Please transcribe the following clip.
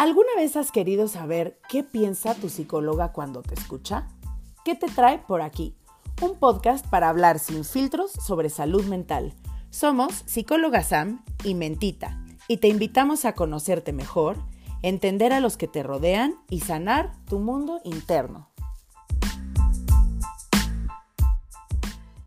¿Alguna vez has querido saber qué piensa tu psicóloga cuando te escucha? ¿Qué te trae por aquí? Un podcast para hablar sin filtros sobre salud mental. Somos psicóloga Sam y Mentita y te invitamos a conocerte mejor, entender a los que te rodean y sanar tu mundo interno.